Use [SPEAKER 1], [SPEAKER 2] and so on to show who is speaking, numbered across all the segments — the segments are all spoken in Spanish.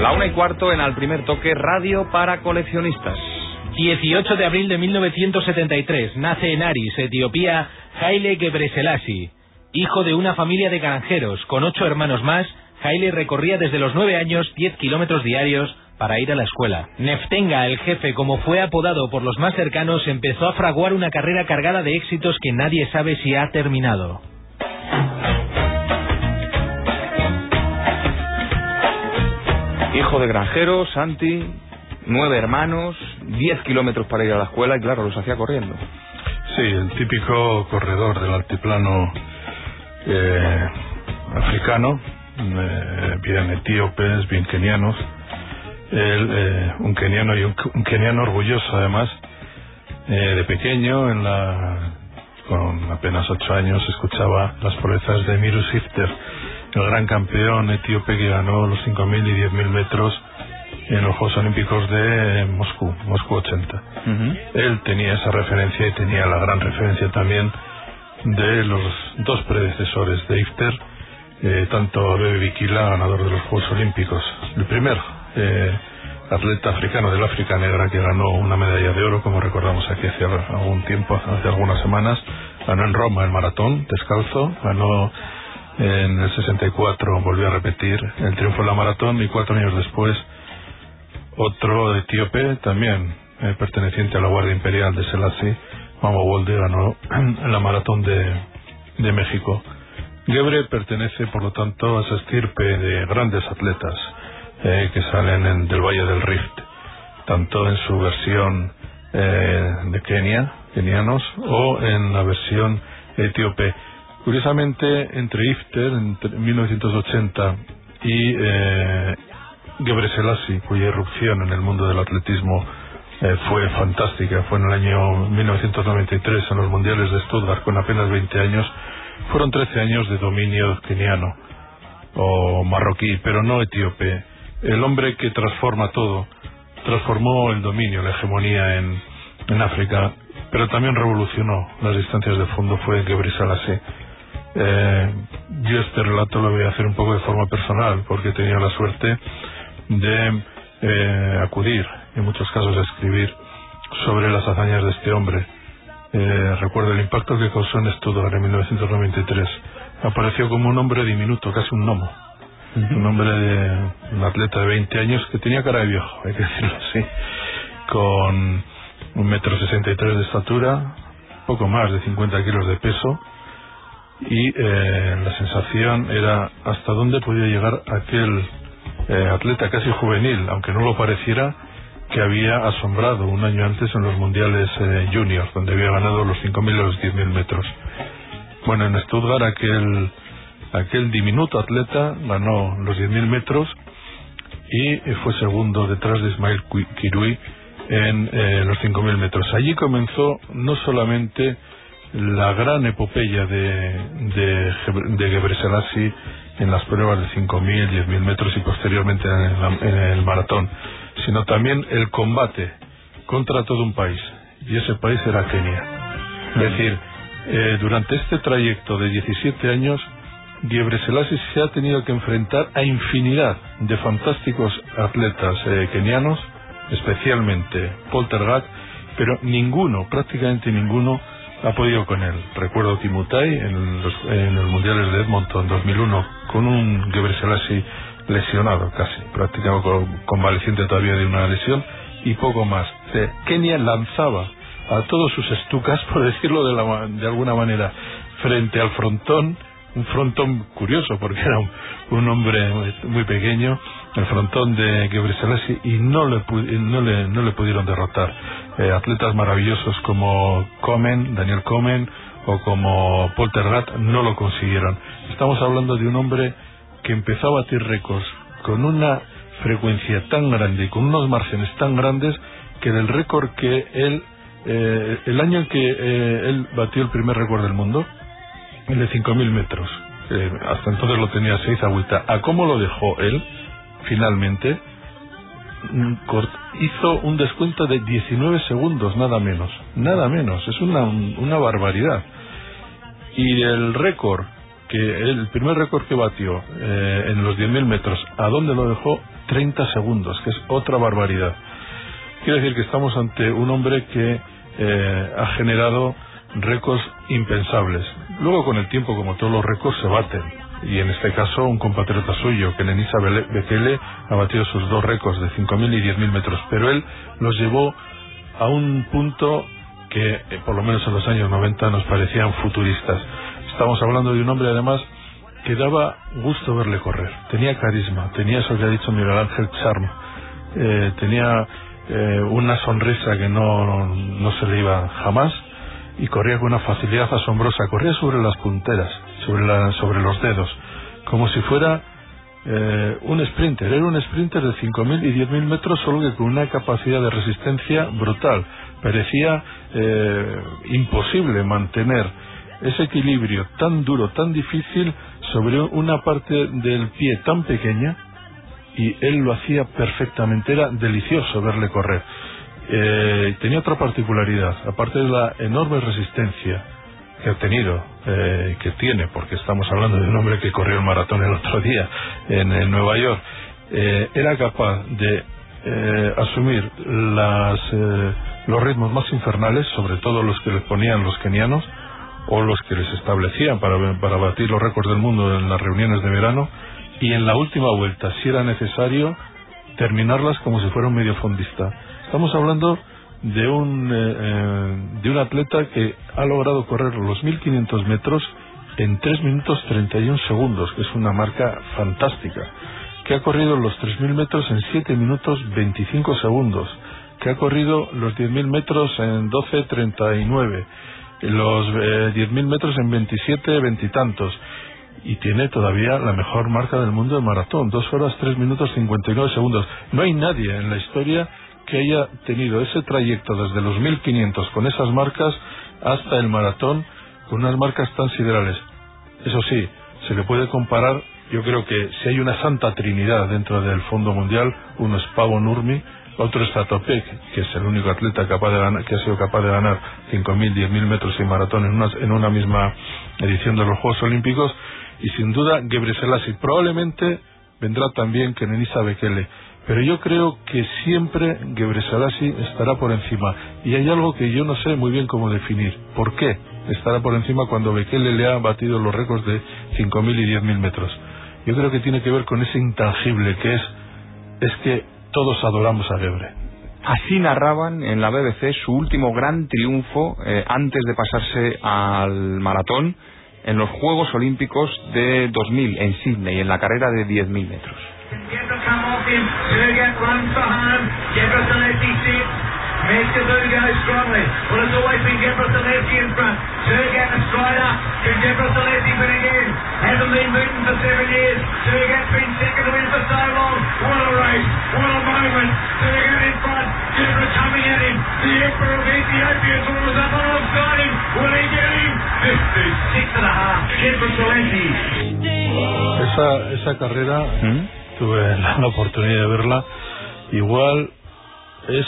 [SPEAKER 1] La una y cuarto en Al Primer Toque, radio para coleccionistas.
[SPEAKER 2] 18 de abril de 1973, nace en Aris, Etiopía, Haile Gebrselassie. Hijo de una familia de granjeros, con ocho hermanos más, Haile recorría desde los nueve años 10 kilómetros diarios para ir a la escuela. Neftenga, el jefe, como fue apodado por los más cercanos, empezó a fraguar una carrera cargada de éxitos que nadie sabe si ha terminado.
[SPEAKER 1] Hijo de granjero, Santi, nueve hermanos, diez kilómetros para ir a la escuela y claro, los hacía corriendo.
[SPEAKER 3] Sí, el típico corredor del altiplano eh, africano, eh, bien etíopes, bien kenianos, él, eh, un keniano y un, keniano orgulloso además, eh, de pequeño, en la, con apenas ocho años, escuchaba las proezas de Miru Sifter, el gran campeón etíope que ganó los 5.000 y 10.000 metros en los Juegos Olímpicos de Moscú, Moscú 80. Uh -huh. Él tenía esa referencia y tenía la gran referencia también de los dos predecesores de Ifter, eh, tanto Bebe Bikila, ganador de los Juegos Olímpicos, el primer eh, atleta africano del África Negra que ganó una medalla de oro, como recordamos aquí hace algún tiempo, hace algunas semanas, ganó en Roma el maratón descalzo, ganó en el 64, volvió a repetir el triunfo en la maratón y cuatro años después otro etíope también eh, perteneciente a la Guardia Imperial de Selassie, Mamo Wolde, ganó la maratón de, de México. Gebre pertenece, por lo tanto, a esa estirpe de grandes atletas eh, que salen en, del Valle del Rift, tanto en su versión eh, de Kenia, kenianos, o en la versión etíope. Curiosamente, entre Ifter, entre 1980, y eh, Selassie, cuya irrupción en el mundo del atletismo eh, fue fantástica, fue en el año 1993 en los Mundiales de Stuttgart con apenas 20 años, fueron 13 años de dominio keniano o marroquí, pero no etíope. El hombre que transforma todo, transformó el dominio, la hegemonía en, en África, pero también revolucionó las distancias de fondo, fue Gebre Selassie. Eh, yo este relato lo voy a hacer un poco de forma personal, porque he tenido la suerte de eh, acudir, en muchos casos a escribir sobre las hazañas de este hombre. Eh, recuerdo el impacto que causó en Stuttgart en 1993. Apareció como un hombre diminuto, casi un gnomo. Uh -huh. Un hombre de un atleta de 20 años que tenía cara de viejo, hay que decirlo así, con un metro sesenta y tres de estatura, poco más de 50 kilos de peso, y eh, la sensación era hasta dónde podía llegar aquel eh, atleta casi juvenil, aunque no lo pareciera, que había asombrado un año antes en los mundiales eh, juniors, donde había ganado los 5.000 y los 10.000 metros. Bueno, en Stuttgart aquel, aquel diminuto atleta ganó los 10.000 metros y fue segundo detrás de Ismail Kirui en eh, los 5.000 metros. Allí comenzó no solamente la gran epopeya de, de, de Gebre Selassie en las pruebas de 5.000, 10.000 metros y posteriormente en el, en el, maratón, sino también el combate contra todo un país. Y ese país era Kenia. Es decir, eh, durante este trayecto de 17 años, Gebre Selassie se ha tenido que enfrentar a infinidad de fantásticos atletas eh, kenianos, especialmente Poltergat, pero ninguno, prácticamente ninguno, ha podido con él. Recuerdo Timutai en los, en los mundiales de Edmonton 2001 con un Gebre lesionado casi, prácticamente convaleciente todavía de una lesión y poco más. Sea, Kenia lanzaba a todos sus estucas, por decirlo de, la, de alguna manera, frente al frontón, un frontón curioso porque era un, un hombre muy, pequeño, el frontón de Gebre Selassie y no le, no le, no le pudieron derrotar. Eh, atletas maravillosos como Comen, Daniel Comen o como Poltergat no lo consiguieron. Estamos hablando de un hombre que empezó a batir récords con una frecuencia tan grande y con unos márgenes tan grandes que del récord que él, eh, el año en que eh, él batió el primer récord del mundo, el de 5.000 metros, eh, hasta entonces lo tenía 6 agüita, a cómo lo dejó él, finalmente, hizo un descuento de 19 segundos, nada menos, nada menos, es una, una barbaridad. Y el récord, que el primer récord que batió eh, en los 10.000 metros, ¿a dónde lo dejó? 30 segundos, que es otra barbaridad. Quiere decir que estamos ante un hombre que eh, ha generado récords impensables. Luego, con el tiempo, como todos los récords, se baten. Y en este caso, un compatriota suyo, que Nenisa Bekele, ha batido sus dos récords de 5.000 y 10.000 metros. Pero él los llevó a un punto que, eh, por lo menos en los años 90, nos parecían futuristas. Estamos hablando de un hombre, además, que daba gusto verle correr. Tenía carisma, tenía eso que ha dicho Miguel Ángel Charm, eh, tenía eh, una sonrisa que no, no se le iba jamás y corría con una facilidad asombrosa. Corría sobre las punteras, sobre, la, sobre los dedos, como si fuera eh, un sprinter. Era un sprinter de 5.000 y 10.000 metros, solo que con una capacidad de resistencia brutal. Parecía eh, imposible mantener ese equilibrio tan duro, tan difícil, sobre una parte del pie tan pequeña, y él lo hacía perfectamente. Era delicioso verle correr. Eh, tenía otra particularidad, aparte de la enorme resistencia que ha tenido, eh, que tiene, porque estamos hablando de un hombre que corrió el maratón el otro día en, Nueva York, eh, era capaz de eh, asumir las, los ritmos más infernales, sobre todo los que les ponían los kenianos o los que les establecían para, para batir los récords del mundo en las reuniones de verano, y en la última vuelta, si era necesario, terminarlas como si fuera un mediofondista. Estamos hablando de un, eh, eh, de un atleta que ha logrado correr los 1500 metros en 3 minutos 31 segundos, que es una marca fantástica. Que ha corrido los 3000 metros en 7 minutos 25 segundos. Que ha corrido los 10.000 metros en 12.39. Los eh, 10.000 metros en 27, veintitantos. Y tiene todavía la mejor marca del mundo de maratón, 2 horas 3 minutos 59 segundos. No hay nadie en la historia que haya tenido ese trayecto desde los 1500 con esas marcas hasta el maratón con unas marcas tan siderales. Eso sí, se le puede comparar, yo creo que si hay una santa trinidad dentro del Fondo Mundial, uno es Pavo Nurmi, otro es Tatopek, que es el único atleta capaz de ganar, que ha sido capaz de ganar 5.000, 10.000 metros y maratón en una, en una misma edición de los Juegos Olímpicos, y sin duda Gebre Selassie. Probablemente vendrá también Kenenisa Bekele pero yo creo que siempre Gebre estará por encima. Y hay algo que yo no sé muy bien cómo definir. ¿Por qué estará por encima cuando Bekele le ha batido los récords de 5.000 y 10.000 metros? Yo creo que tiene que ver con ese intangible que es, es que todos adoramos a Gebre.
[SPEAKER 1] Así narraban en la BBC su último gran triunfo eh, antes de pasarse al maratón en los Juegos Olímpicos de 2000 en Sydney, en la carrera de 10.000 metros. Come off him. Sergey runs behind. Gebrselassie sits. Meskazoo goes strongly. Well, it's always been Gebrselassie in front. Sergey the strider. Can Gebrselassie win again? Hasn't been beaten for seven years. Sergey's been second to win for so long. What a race. What a moment. Sergey in front. Gebra coming at him. The Emperor of Ethiopia is up alongside him. Will he get him? 56 and a half. Gebrselassie.
[SPEAKER 3] Esa, esa carrera ¿Mm? Tuve la, oportunidad de verla, igual es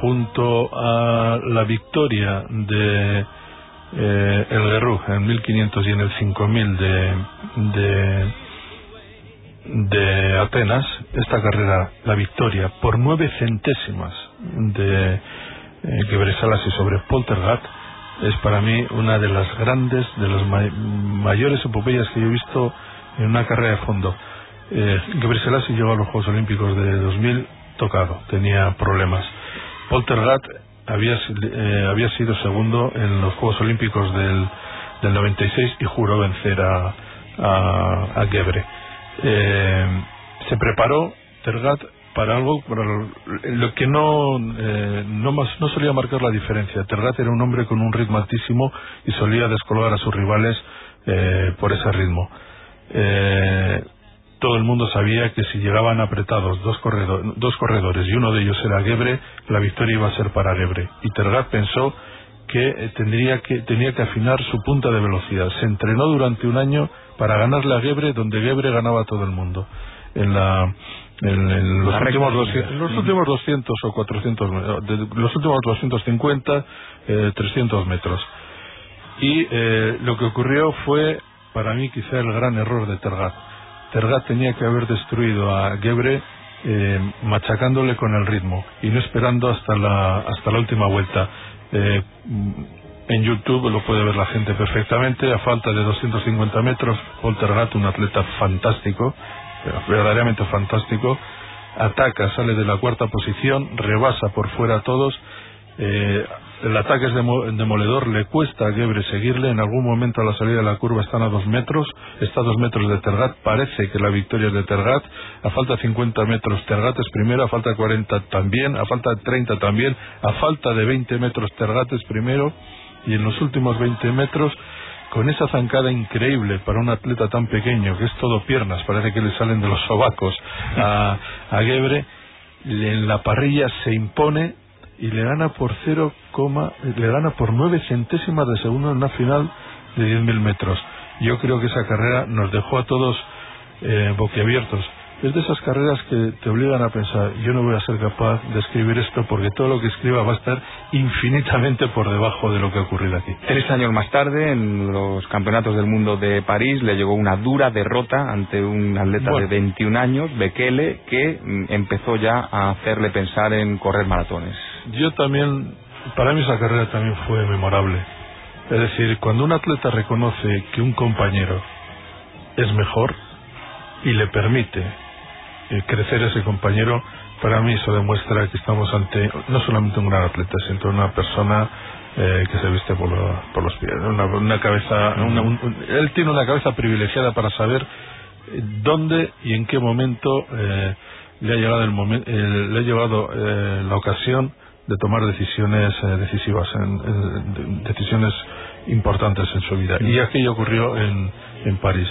[SPEAKER 3] junto a la victoria de eh, el Guerrú en 1500 y en el 5000 de, de, de Atenas, esta carrera, la victoria por nueve centésimas de eh, y sobre Poltergat, es para mí una de las grandes, de las mayores epopeyas que yo he visto en una carrera de fondo. Eh, Gabriel Selassie llegó a los Juegos Olímpicos de 2000 tocado, tenía problemas. Poltergat había, eh, había sido segundo en los Juegos Olímpicos del, del 96 y juró vencer a, a, Gebre. Eh, se preparó Tergat para algo para lo que no eh, no, más, no solía marcar la diferencia. Tergat era un hombre con un ritmo altísimo y solía descolgar a sus rivales eh, por ese ritmo. Eh, todo el mundo sabía que si llegaban apretados dos, dos corredores y uno de ellos era Gebre, la victoria iba a ser para Gebre. Y Tergat pensó que, eh, tendría que tenía que afinar su punta de velocidad. Se entrenó durante un año para ganarle a Gebre, donde Gebre ganaba a todo el mundo. En la en, los, últimos 200, los últimos 200 o 400 los últimos 250 eh, 300 metros y eh, lo que ocurrió fue para mí quizá el gran error de Tergat Tergat tenía que haber destruido a Gebre eh, machacándole con el ritmo y no esperando hasta la, hasta la última vuelta. Eh, en YouTube lo puede ver la gente perfectamente. A falta de 250 metros, Poltergat, un atleta fantástico, verdaderamente fantástico, ataca, sale de la cuarta posición, rebasa por fuera a todos. Eh, el ataque es demoledor, le cuesta a Gebre seguirle. En algún momento a la salida de la curva están a dos metros, está a dos metros de Tergat. Parece que la victoria es de Tergat. A falta de 50 metros, Tergat es primero. A falta de 40 también. A falta de 30 también. A falta de 20 metros, Tergat es primero. Y en los últimos 20 metros, con esa zancada increíble para un atleta tan pequeño, que es todo piernas, parece que le salen de los sobacos a, a Gebre, en la parrilla se impone y le gana por 0, le gana por 9 centésimas de segundo en una final de 10.000 metros. Yo creo que esa carrera nos dejó a todos eh, boquiabiertos es de esas carreras que te obligan a pensar, yo no voy a ser capaz de escribir esto porque todo lo que escriba va a estar infinitamente por debajo de lo que ha ocurrido aquí.
[SPEAKER 1] Tres años más tarde, en los Campeonatos del Mundo de París, le llegó una dura derrota ante un atleta de 21 años, Bekele, que mm, empezó ya a hacerle pensar en correr maratones.
[SPEAKER 3] Yo también, para mí esa carrera también fue memorable. Es decir, cuando un atleta reconoce que un compañero es mejor y le permite eh, crecer ese compañero, para mí eso demuestra que estamos ante no solamente un gran atleta, sino una persona eh, que se viste por, por los pies. Una, cabeza, él tiene una cabeza privilegiada para saber eh, dónde y en qué momento le ha llegado el momento, le ha llevado la ocasión de tomar decisiones decisivas, en, decisiones importantes en su vida. Y aquello ocurrió en, en París.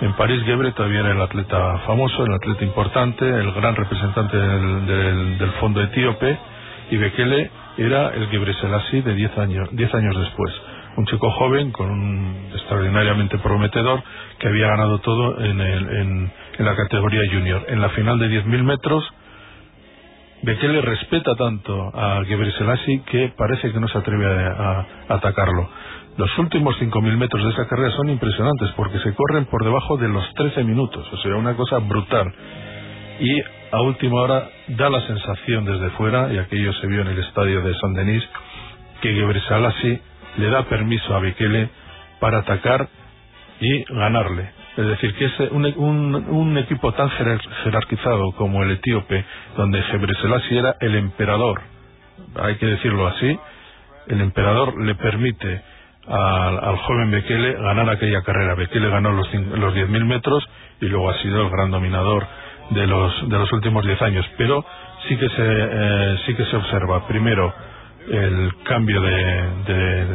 [SPEAKER 3] En París Gebre todavía era el atleta famoso, el atleta importante, el gran representante del, fondo etíope y Bekele era el Gebre Selassie de 10 años, diez años después. Un chico joven con un extraordinariamente prometedor que había ganado todo en, en, la categoría junior. En la final de 10.000 metros, Bekele respeta tanto a Gebre Selassie que parece que no se atreve a atacarlo. Los últimos 5.000 metros de esa carrera son impresionantes porque se corren por debajo de los 13 minutos, o sea, una cosa brutal. Y a última hora da la sensación desde fuera, y aquello se vio en el estadio de San Denis, que Gebreselassie le da permiso a Bekele para atacar y ganarle. Es decir, que es un, un, equipo tan jerarquizado como el etíope, donde Gebreselassie era el emperador, hay que decirlo así, el emperador le permite al, joven Bekele ganar aquella carrera. Bekele ganó los, los 10.000 metros y luego ha sido el gran dominador de los, de los últimos 10 años. Pero sí que se, eh, sí que se observa, primero, el cambio de,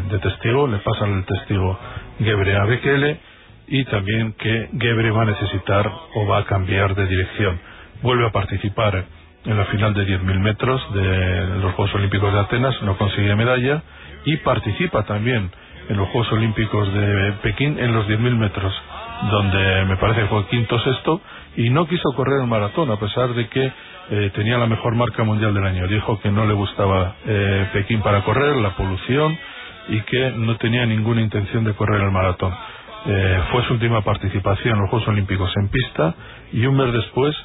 [SPEAKER 3] de, testigo, le pasan el testigo Gebre a Bekele y también que Gebre va a necesitar o va a cambiar de dirección. Vuelve a participar en la final de 10.000 metros de los Juegos Olímpicos de Atenas, no consigue medalla y participa también en los Juegos Olímpicos de Pekín en los 10.000 metros, donde me parece fue quinto sexto, y no quiso correr el maratón, a pesar de que eh, tenía la mejor marca mundial del año. Dijo que no le gustaba eh, Pekín para correr, la polución, y que no tenía ninguna intención de correr el maratón. Eh, fue su última participación en los Juegos Olímpicos en pista, y un mes después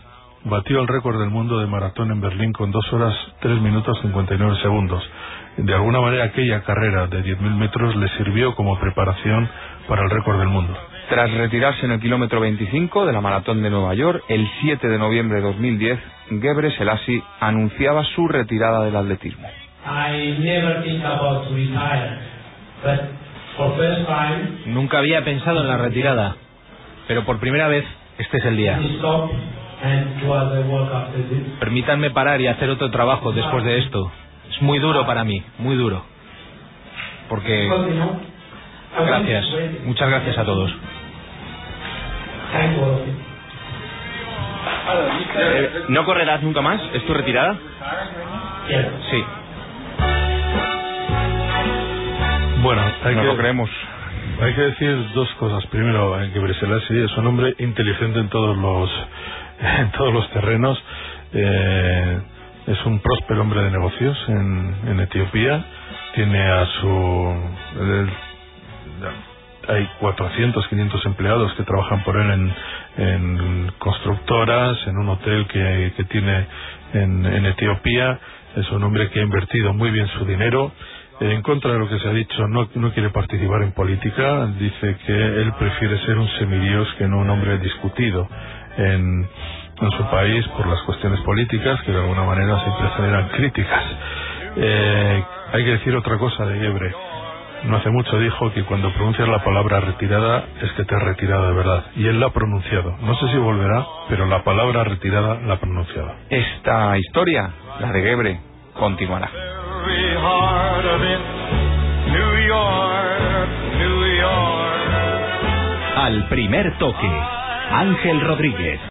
[SPEAKER 3] batió el récord del mundo de maratón en Berlín con 2 horas 3 minutos 59 segundos de alguna manera aquella carrera de 10.000 metros le sirvió como preparación para el récord del mundo.
[SPEAKER 1] Tras retirarse en el kilómetro 25 de la maratón de Nueva York, el 7 de noviembre de 2010, Gebre Selassie anunciaba su retirada del atletismo.
[SPEAKER 2] Nunca había pensado en la retirada, pero por primera vez este es el día. Permítanme parar y hacer otro trabajo después de esto. Es muy duro para mí, muy duro. Porque... Gracias, muchas gracias a todos.
[SPEAKER 1] ¿No correrás nunca más? ¿Es tu retirada? Sí.
[SPEAKER 3] Bueno, hay que,
[SPEAKER 1] lo creemos.
[SPEAKER 3] Hay que decir dos cosas. Primero, que Breselasi es un hombre inteligente en todos los en todos los terrenos. Eh, es un próspero hombre de negocios en, Etiopía, tiene a su hay 400, 500 empleados que trabajan por él en, en constructoras, en un hotel que, que tiene en, en Etiopía. Es un hombre que ha invertido muy bien su dinero en contra de lo que se ha dicho, no, no quiere participar en política, dice que él prefiere ser un semidios que no un hombre discutido en, en su país por las cuestiones políticas, que de alguna manera siempre generan críticas. Eh, hay que decir otra cosa de Gebre. No hace mucho dijo que cuando pronuncias la palabra retirada es que te has retirado de verdad. Y él la ha pronunciado. No sé si volverá, pero la palabra retirada la ha pronunciado.
[SPEAKER 1] Esta historia, la de Gebre, continuará.
[SPEAKER 2] Al primer toque, Ángel Rodríguez.